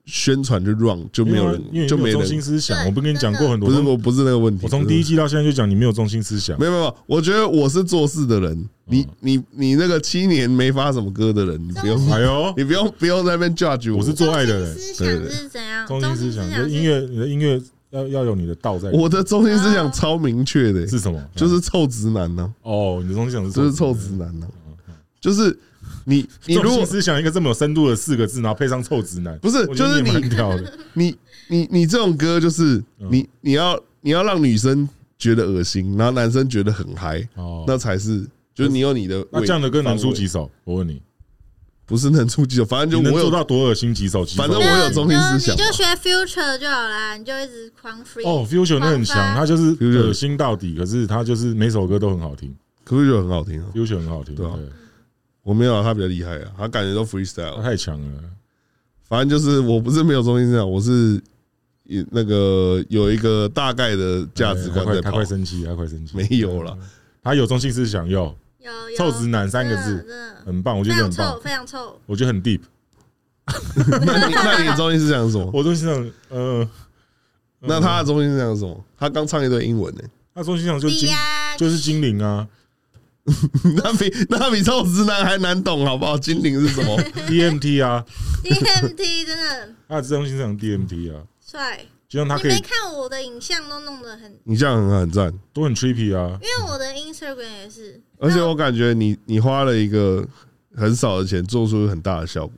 宣传就 run 就没有人因为就没有中心。思想。我不跟你讲过很多，不是我不是那个问题，我从第一季到现在就讲你没有中心思想没。有没有，我觉得我是做事的人，你你你那个七年没发什么歌的人，你不用哎呦，<laughs> 你不用不用在那边 judge 我，我是做爱的人中心思想是怎样？中心思想，音乐，你的音乐要要有你的道在。我的中心思想超明确的、是什么？就是臭直男呢、哦，你的中心思想是就是臭直男呢、就是你你如果是想一个这么有深度的四个字，然后配上臭直男，不是就是你。<laughs> 你你你这种歌就是你你要你要让女生觉得恶心，然后男生觉得很嗨，哦，那才是就是你有你的那这样的歌能出几首？我问你，不是能出几首，反正就我有到多恶心几首？反正我有中心思想你就学 future 就好啦，你就一直狂 free。哦，Future 那很强，他就是恶心到底，可是他就是每首歌都很好听。可是就很好听啊。，Future 很好听，对啊。对，我没有啊，他比较厉害啊，他感觉都 freestyle。太强了。反正就是我不是没有中心思想，我是有那个有一个大概的价值观在跑他快。生气，他快生气，没有了，他有中心思想，有有有臭直男三个字很棒，我觉得很棒，非常臭。我觉得很 deep。<laughs> 那你那你的中心思想是什么？我中心思想，呃，那他的中心思想是什么？他刚唱一段英文呢，他中心思想就是精，就是精灵啊 <laughs> 那比那比臭直男还难懂，好不好？精灵是什么？<laughs> DMT 啊，DMT 真的他的中心思想 DMT 啊，帅。就像他可以你没看我的影像都弄得很，你这样很很赞，都很 trippy 啊，因为我的 Instagram 也是，而且我感觉你你花了一个很少的钱，做出很大的效果。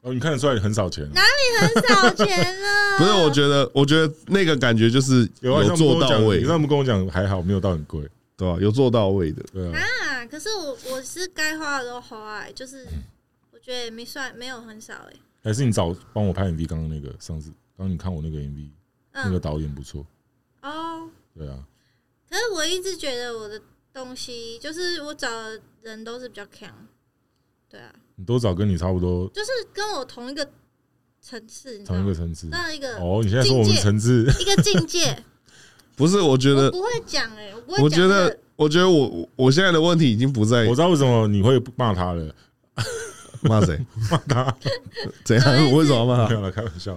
哦，你看得出来很少钱，哪里很少钱呢？<laughs> 不是，我觉得我觉得那个感觉就是有做到位你，他们跟我讲还好，没有到很贵，对吧？有做到位的。对啊，啊，可是我我是该花的都花、欸，就是我觉得也没算没有很少哎、还是你找帮我拍 MV，刚刚那个上次，刚刚你看我那个 MV，那个嗯导演不错，哦，对啊，可是我一直觉得我的东西就是我找的人都是比较强，对啊，你都找跟你差不多就是跟我同一个层次，你知道同一个吗？层次。那一个哦，你现在说我们层次，一个境界，不是，我觉得，我不会讲哎、我不会、我觉得，我觉得我我现在的问题已经不在我知道为什么你会骂他了，<laughs> 骂谁，<laughs> 骂他。怎样？<laughs> 我为什么要骂他？没有了，开玩笑，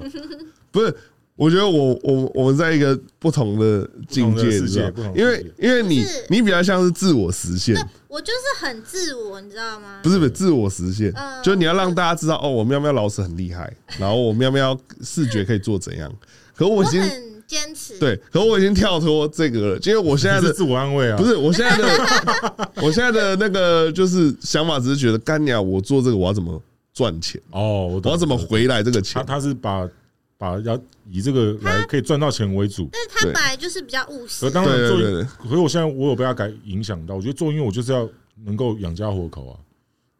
不是，我觉得我我我们在一个不同的境界，世界因为因为你你比较像是自我实现，我就是很自我，你知道吗？不是不是自我实现，嗯。就是你要让大家知道哦，我喵喵老师很厉害，然后我喵喵视觉可以做怎样。可我我已经很坚持，对，可我已经跳脱这个了，因为我现在的自我安慰啊，不是我现在的 <laughs> 我现在的那个就是想法，只是觉得干娘，我做这个我要怎么赚钱，哦，我我要怎么回来这个钱？他是把把要以这个来可以赚到钱为主，但是他本来就是比较务实。可，当然做对对对，可是我现在我有被他改影响到，我觉得做音乐我就是要能够养家活口啊，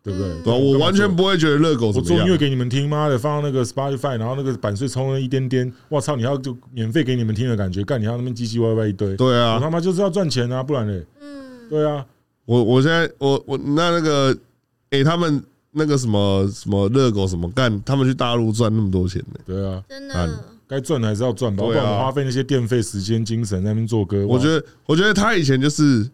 对不对？嗯对啊，我完全不会觉得热狗怎么样。我做音乐给你们听，妈的，放到那个 Spotify，然后那个版税充了一点点，我操！你要就免费给你们听的感觉，干你要那边唧唧歪歪一堆，对啊我，他妈就是要赚钱啊，不然嘞，嗯，对啊，我我现在我我那那个，诶，他们那个什么什么热狗什么干，他们去大陆赚那么多钱呢？对啊，真的，该赚的还是要赚吧，不对啊然我花费那些电费、时间、精神在那边做歌。我觉得得我觉得他以前就是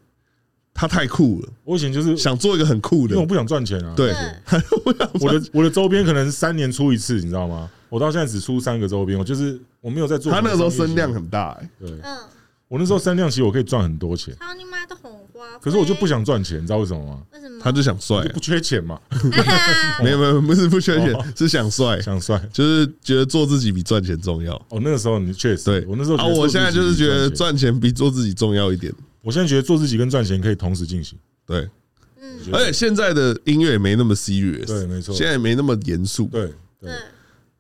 他太酷了，我以前就是想做一个很酷的因为我，不想赚钱啊，对，<laughs> 我的我的周边可能三年出一次，你知道吗？我到现在只出三个周边，我就是我没有在做。他那个时候声量，很大，欸对嗯，我那时候声量其实我可以赚很多钱，操你妈的红花！可是我就不，想赚钱，你知道为什么吗？为什么？他就想帅就，不缺钱嘛，<laughs> 没有没有，不是不缺钱哦，是想帅，想帅。就是觉得做自己比赚钱重要。哦，那个时候你确实，对我那时候啊，我现在就是觉得赚钱比做自己重要一点。我现在觉得做自己跟赚钱可以同时进行。对，嗯，而且现在的音乐也没那么 serious，对没错现在也没那么严肃，对对对，，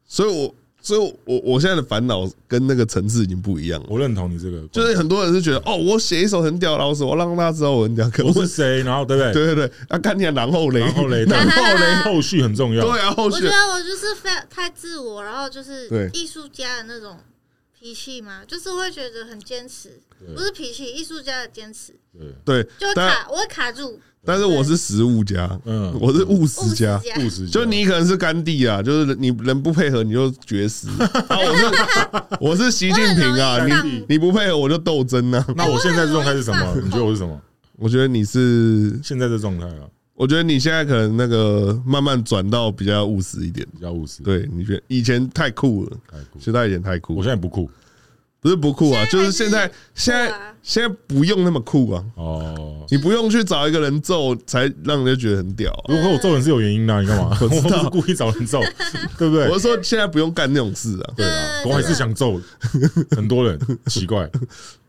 所以我所以我我现在的烦恼跟那个层次已经不一样了。我认同你这个，就是很多人是觉得哦，我写一首很屌的老师，我让大家知道我很屌。可我是是谁，然后对不对？<laughs> 对对对，啊，看你然后嘞，<laughs> 然后嘞，然后嘞，后续很重要。对啊，后续我觉得我就是非常太自我，然后就是对艺术家的那种脾气吗，就是会觉得很坚持，不是脾气，艺术家的坚持对，就会但卡，我会卡住。但是我是实物家，嗯，我是务务实家。务实，就你可能是甘地啊，就是你人不配合你就绝食 <laughs> 啊。我是 <laughs> 我是习近平啊，你你不配合我就斗争啊。那我现在这状态是什么？你觉得我是什么？我觉得你是，现在的状态啊，我觉得你现在可能那个慢慢转到比较务实一点。比较务实。，对，你觉得以前太酷了，太酷。现在有点太酷我。现在不酷不是不酷啊，就是是现在现在现在不用那么酷啊，哦。你不用去找一个人揍才让人家觉得很屌啊。如果我揍人是有原因的啊，你干嘛？<laughs> 我不是故意找人揍，对不对我？是说现在不用干那种事啊，对啊，我还是想揍很多人，<laughs> 奇怪，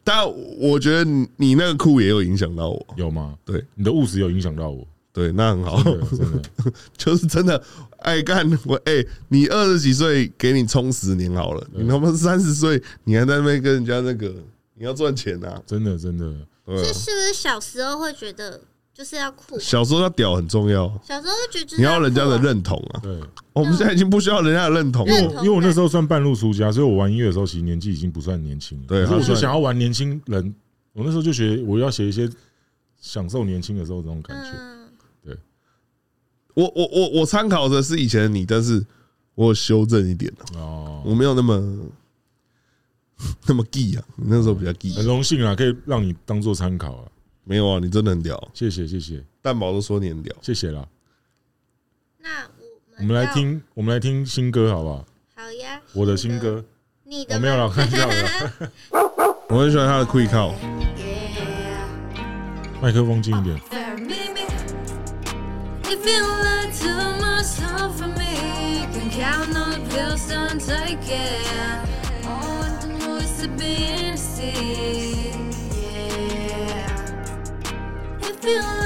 但我觉得你你那个酷也有影响到我，有吗？对你的务实有影响到我，对，那很好，真的。<laughs> 就是真的爱干我哎、你二十几岁给你充十年好了，你他妈三十岁你还在那边跟人家那个你要赚钱啊，真的真的，这啊。是是不是小时候会觉得就是要酷？小时候要屌很重要，小时候会觉得就是你要人家的认同啊，对，我们现在已经不需要人家的认同了，因为我因为我那时候算半路出家，所以我玩音乐的时候其实年纪已经不算年轻了。对我就想要玩年轻人，我那时候就学我要写一些享受年轻的时候这种感觉。嗯，我我我我参考的是以前的你，但是我有修正一点啊哦，我没有那么 <laughs> 那么 gay 啊，你那时候比较 gay，很荣幸啊，可以让你当做参考啊，没有啊，你真的很屌，谢谢谢谢。蛋宝都说你很屌，谢谢啦。那我我们来要，听，我们来听新歌好不好？好呀，我的新歌，你的我没有了，吗开玩笑的，<laughs> 我很喜欢他的 quick call，麦克风近一点。Been lied to myself for me. Can count all the pills done taken. Oh, what the noise to be in the sea. Yeah. It feels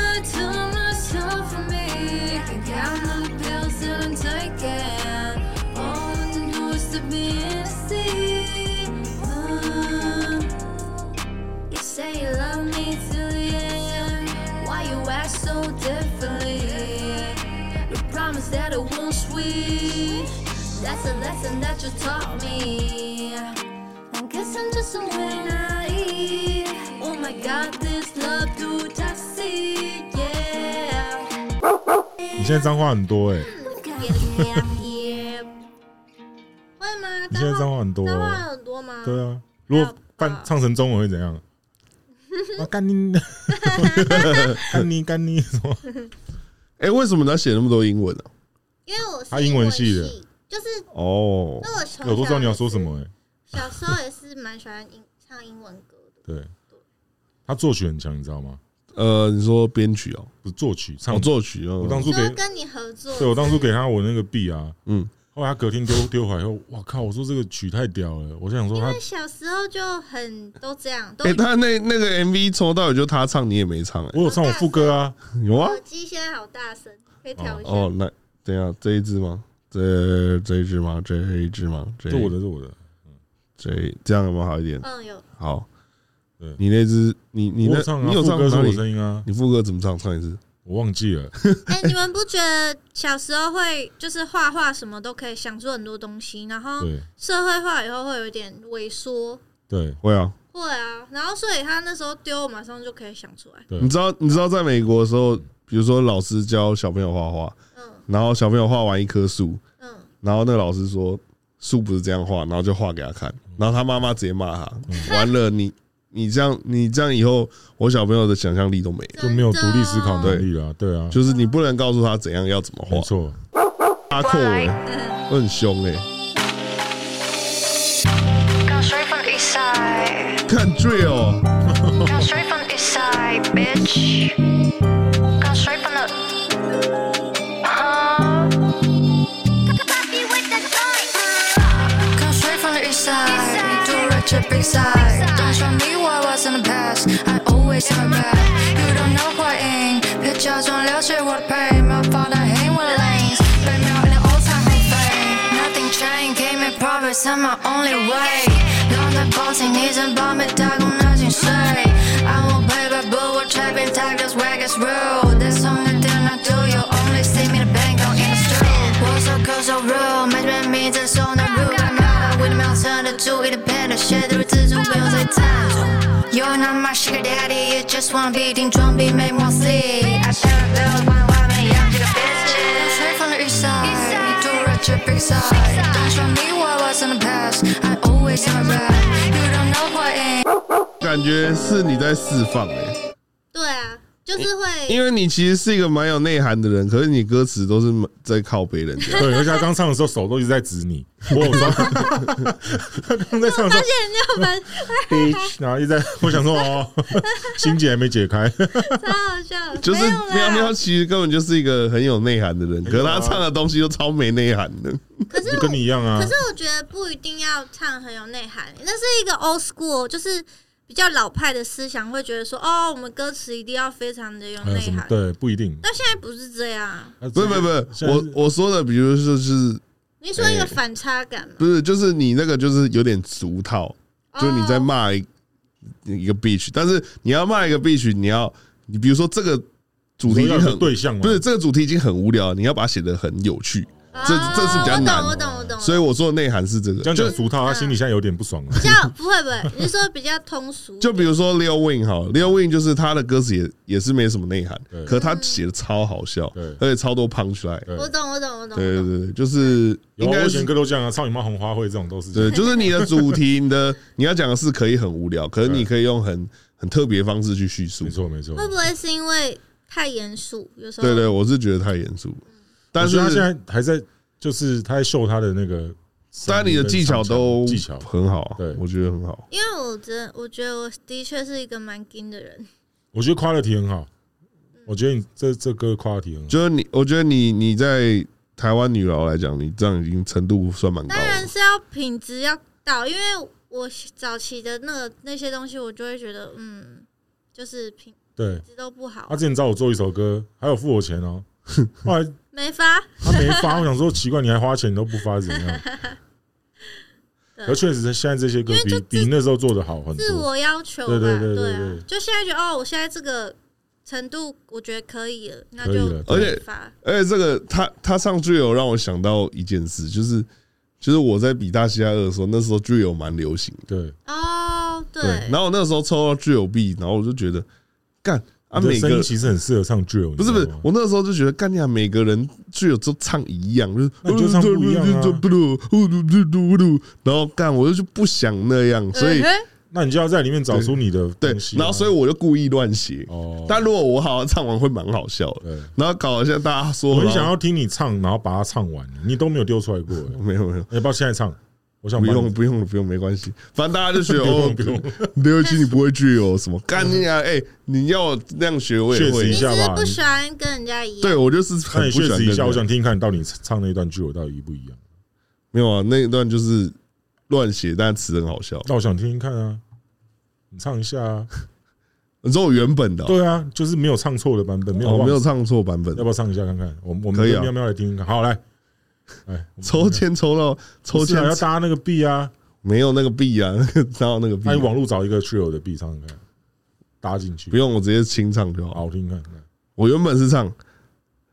switch. That's a lesson that you taught me. I guess I'm just a way naive. Oh my god, this love too toxic. Yeah. 你现在脏话很多哎？你现在脏话很多脏话哦。很多吗？对啊，如果翻唱成中文会怎样？啊，干你！干你干你什么？哎，为什么你要写那么多英文啊？因为我是他英文系的就是哦，那我从我都知道你要小说什么哎。小时候也是蛮喜欢英唱英文歌的。对，他作曲很强，你知道吗？呃，你说编曲哦，不是作曲，唱我作曲哦，我当初给，说跟你合作，对我当初给他我那个币啊，嗯，后来他隔天丢丢回来以后，哇靠！我说这个曲太屌了，我想说他因为小时候就很都这样，都哎，他那那个 MV 从头到尾就他唱，你也没唱哎，我有唱我副歌啊，有啊？耳机现在好大声，可以调一下。哦，那等一下这一只吗？这这一只吗？这一只吗？这这我的，是我的，这这样有没有好一点？嗯，有好对，你那只你你那我有唱啊，你有副歌是我？声音啊，你副歌怎么唱？唱一次。我忘记了，<laughs> 哎、你们不觉得小时候会就是画画什么都可以想出很多东西，然后对社会化以后会有一点萎缩？对会啊，会啊，然后所以他那时候丢，马上就可以想出来。对你，知道你知道在美国的时候，比如说老师教小朋友画画，嗯然后小朋友画完一棵树，嗯，然后那个老师说树不是这样画，然后就画给他看，然后他妈妈直接骂他，完了你你这样你这样以后我小朋友的想象力都没了，就没有独立思考能力了，对。啊，就是你不能告诉他怎样要怎么画，没错，阿扣哎，我很凶哎 the east side. 看 drill，side. Do ratchet big side. Don't show me what was in the past. I always have my back. You don't know who I am. Picture 假装了解我的 pain，没有放在黑我的 lanes，被秒 in the old time of fame。Nothing changed, gave me progress, I'm my only way。long time bossing，你正帮别打工拿薪水。I won't pay back, but 我 trapping tag this wag as real。That's only thing I do, you only see me the bank on in the street。我 so cold so real，没人名字 so not rude。I'm not with the mountain 的注意的 pen 写的自尊，不用再探索。You're not my sugar daddy, you just wanna be 顶装逼没默契。I share a bill，玩外面养这个 bitch。Straight from the east side，你住 rich big side。Don't show me what was in the past, I always in my bag。You don't know what ain't。感觉是你在释放哎、对啊，就是会，因为你其实是一个蛮有内涵的人，可是你歌词都是在靠别人家。<laughs> 对，而且他刚唱的时候手都一直在指你，我有说，他刚在唱的时候发现你有蛮，bitch，然后一直在，我想说哦，<laughs> 心结还没解开，超好笑，就是喵喵，其实根本就是一个很有内涵的人，可是他唱的东西都超没内涵的。可是就跟你一样啊可。是我觉得不一定要唱很有内涵，那是一个 old school，就是比较老派的思想，会觉得说哦，我们歌词一定要非常的有内涵。对，不一定。但现在不是这样，不是不是不是，我我说的，比如说就是你说一个反差感嘛？不是就是你那个就是有点俗套，就是你在哦骂一一个 bitch，但是你要骂一个 bitch，你要你比如说这个主题已经很对象嘛不是这个主题已经很无聊，你要把它写得很有趣，这这是比较难哦我懂，我懂，我懂。所以我说的内涵是这个，这样就讲俗套，他心里现在有点不爽了比。较不会不会，你是说比较通俗？就比如说 Leo Wayne 好了，Lil Wayne 就是他的歌词也也是没什么内涵，可是他写的超好笑对，而且超多 punch line。我懂，我懂，我懂。对对对，就是应该是歌都这样啊，操你妈红花会这种都是这对，就是你的主题，你的你要讲的是可以很无聊，可是你可以用很很特别的方式去叙述没。错没错。会不会是因为太严肃？有时候对对，我是觉得太严肃，但是他现在还在，就是他在秀他的那个，但你的技巧都技巧很好，对我觉得很好。因为我觉得我觉得我的确是一个蛮精的人。我觉得 quality 很好。我觉得你这这歌 quality 很好。就是你，我觉得你你在台湾女佬来讲，你这样已经程度算蛮高当然。是要品质要到，因为我早期的那个那些东西，我就会觉得，嗯，就是品对，质都不好他，之前找我做一首歌，还有付我钱哦。<laughs> 后来没发。他没发，我想说奇怪，你还花钱你都不发是怎样？对而确实是现在这些歌比比那时候做的好很多。自我要求吧，对对对对对啊，就现在觉得哦，我现在这个程度，我觉得可以了，那就了而且发。而且这个他他唱 drill 让我想到一件事，就是就是我在比大西亚二的时候，那时候 drill 蛮流行的，对，哦，对，然后我那时候抽到 drill B，然后我就觉得干啊每个其实很适合唱 drill，不是不是我那时候就觉得干呀，每个人 drill 都唱一样，就是那你就唱不一样啊然后干我就就不想那样，所以那你就要在里面找出你的对东西啊。，然后所以我就故意乱写。哦，但如果我好好唱完会蛮好笑的，对，然后搞一下大家说，我很想要听你唱，然后把它唱完，你都没有丢出来过。欸没有 <laughs> 没有，要不要现在唱？我想不用不用了不用没关系，反正大家就学 <laughs> 哦，不用，刘七你不会 drill 什么干你啊？哎，你要那样学我也会一下。吧不喜欢跟人家一样，对我就是很不喜欢一下，我想听听看到底唱那一段剧我到底一不一样。没有啊，那一段就是乱写，但词很好笑。那我想听听看啊，你唱一下啊。你说我原本的哦对啊，就是没有唱错的版本，没有哦，没有唱错版本要，不要唱一下看看？我我们可以啊跟喵喵来听听看。好，来，哎，<laughs> 抽签抽到抽签要搭那个 B 啊，没有那个币啊，<laughs> 哪有那个那你币？网络找一个 trio 的 B 唱搭进去。不，用，我直接清唱就好。好听看看。我原本是唱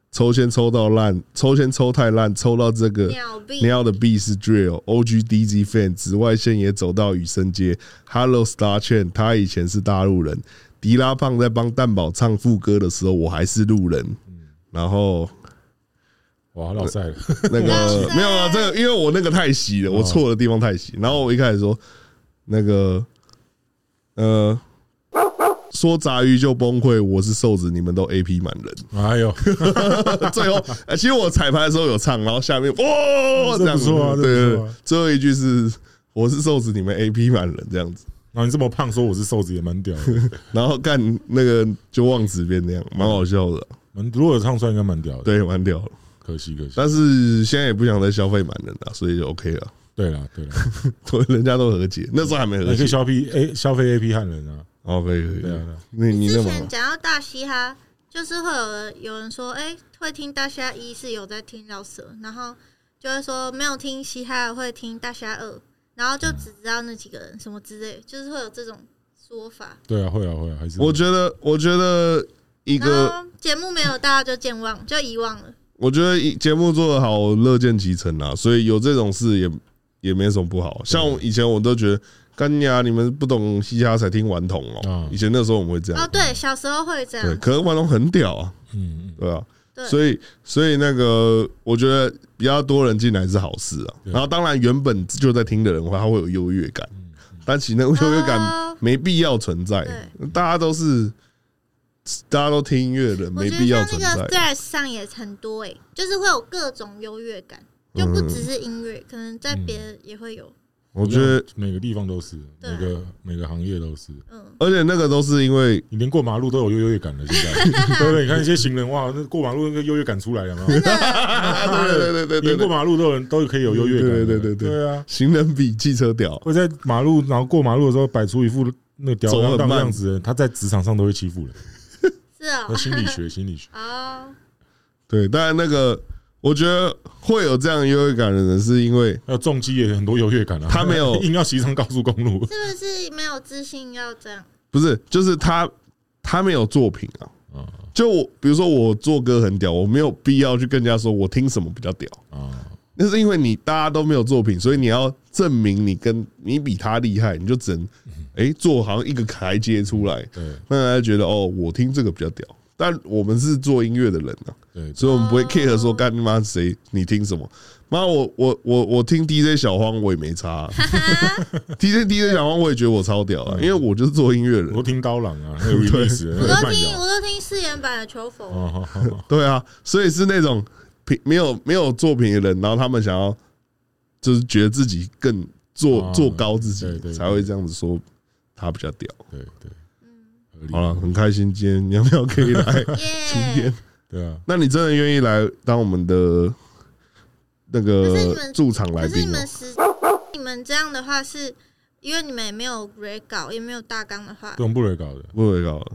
抽签抽到烂，抽签抽太烂，抽到这个鸟币。你要的 B 是 drill，OG D G fan，紫外线也走到雨生街，Hello Star Chain，他以前是大陆人，迪拉胖在帮蛋宝唱副歌的时候，我还是路人，然后哇，老赛了，那个没有啊，这个因为我那个太细了，我错的地方太细。然后我一开始说那个呃，说杂鱼就崩溃，我是瘦子，你们都 A P 满人。哎呦，<laughs> 最后，呃其实我彩排的时候有唱，然后下面哇，这这样说对对对，最后一句是我是瘦子，你们 A P 满人这样子。然后你这么胖，说我是瘦子也蛮屌的，<laughs> 然后干那个就望子变那样，蛮好笑的，蛮如果有唱出来应该蛮屌的。，对，蛮屌的。可惜可惜。但是现在也不想再消费满人了，所以就 OK 了。对了对了，<laughs> 人家都和解，那时候还没和解你可以。消费 A 消费 A P 汉人啊，哦，可以可以。对啊，对啊那你之前讲到大嘻哈，就是会有人有人说，哎、欸，会听大嘻哈一是有在听饶舌，然后就会说没有听嘻哈会听大嘻哈二，然后就只知道那几个人什么之类，就是会有这种说法。对啊，会啊，会啊，还是我觉得，我觉得一个节目没有，大家就健忘，就遗忘了。我觉得节目做得好，乐见其成啊，所以有这种事也也没什么不好。像以前我都觉得。干呀！你们不懂嘻哈才听顽童哦。以前那时候我们会这样。哦，对，小时候会这样。对，可是顽童很屌啊。嗯，对啊。所以，所以那个，我觉得比较多人进来是好事啊。然后，当然原本就在听的人的话，他会有优越感。但其实那个优越感没必要存在。大家都是，大家都听音乐的人，没必要存在。在上也很多诶，就是会有各种优越感，就不只是音乐，可能在别的也会有。我觉得每个地方都是，每个每个行业都是，嗯，而且那个都是因为你连过马路都有优越感了，现在。<laughs> 对不对？你看一些行人哇，那过马路那个优越感出来了吗？<laughs> 对对对对对，连过马路都有人都可以有优越感，对对对对对啊！行人比汽车屌，会在马路然后过马路的时候摆出一副那个吊儿郎当的样子，他在职场上都会欺负人，心理学 <laughs> 心理学啊，对，当然那个。我觉得会有这样优越感的人，是因为要重击也很多优越感啊。他没有 <laughs> 硬要骑上高速公路，是不是没有自信要这样？不是，就是他他没有作品啊。就我比如说我做歌很屌，我没有必要去跟人家说我听什么比较屌啊。那是因为你大家都没有作品，所以你要证明你跟你比他厉害，你就只能哎做好像一个台阶出来，对，让大家觉得哦，我听这个比较屌。但我们是做音乐的人啊，对，所以我们不会 care 说干你妈谁你听什么，妈我我我我听 DJ 小荒我也没差，<laughs> DJ DJ 小荒我也觉得我超屌啊，因为我就是做音乐的人，我听高朗啊，<laughs> 还有 remix，我都听我都听誓言版的求佛，<laughs> 对啊，所以是那种品没有没有作品的人，然后他们想要就是觉得自己更做做高自己，才会这样子说他比较屌，对对。好了，很开心，<laughs> 今天你要不要可以来？今天对啊，那你真的愿意来当我们的那个驻场来宾？你们是你们这样的话，是因为你们也没有 re 稿，也没有大纲的话，不用不 re 稿的，不 re 稿的。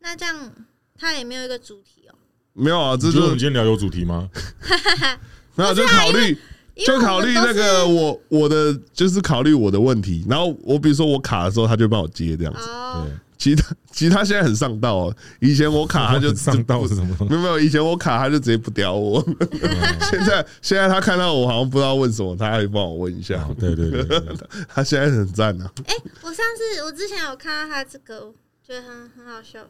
那这样他也没有一个主题哦？没有啊，这就是我们今天聊有主题吗？<laughs> 没有，就考虑，就考虑那个我我的，就是考虑我的问题。然后我比如说我卡的时候，他就帮我接这样子。对。其他其他现在很上道哦，以前我卡他就上道是什么？没有没有，以前我卡他就直接不屌我。现在现在他看到我好像不知道问什么，他还帮我问一下。对对对，<laughs> 他现在很赞呢。哎，我上次我之前有看到他这个，觉得很很好笑。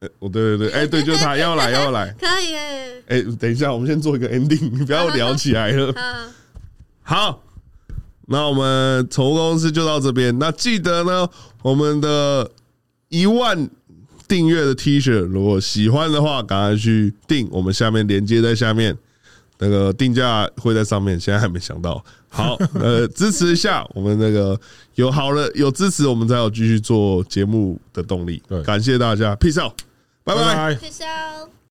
这个，哎，我对对对，哎对，就是他要来要来，<laughs> 可以哎。哎，等一下，我们先做一个 ending，你不要聊起来了。好。那我们宠物公司就到这边。那记得呢，我们的一万订阅的 T 恤，如果喜欢的话，赶快去订。我们下面连接在下面，那个定价会在上面。现在还没想到。好，呃，支持一下我们那个有好了有支持，我们才有继续做节目的动力。对，感谢大家，Peace out，拜拜，Peace out。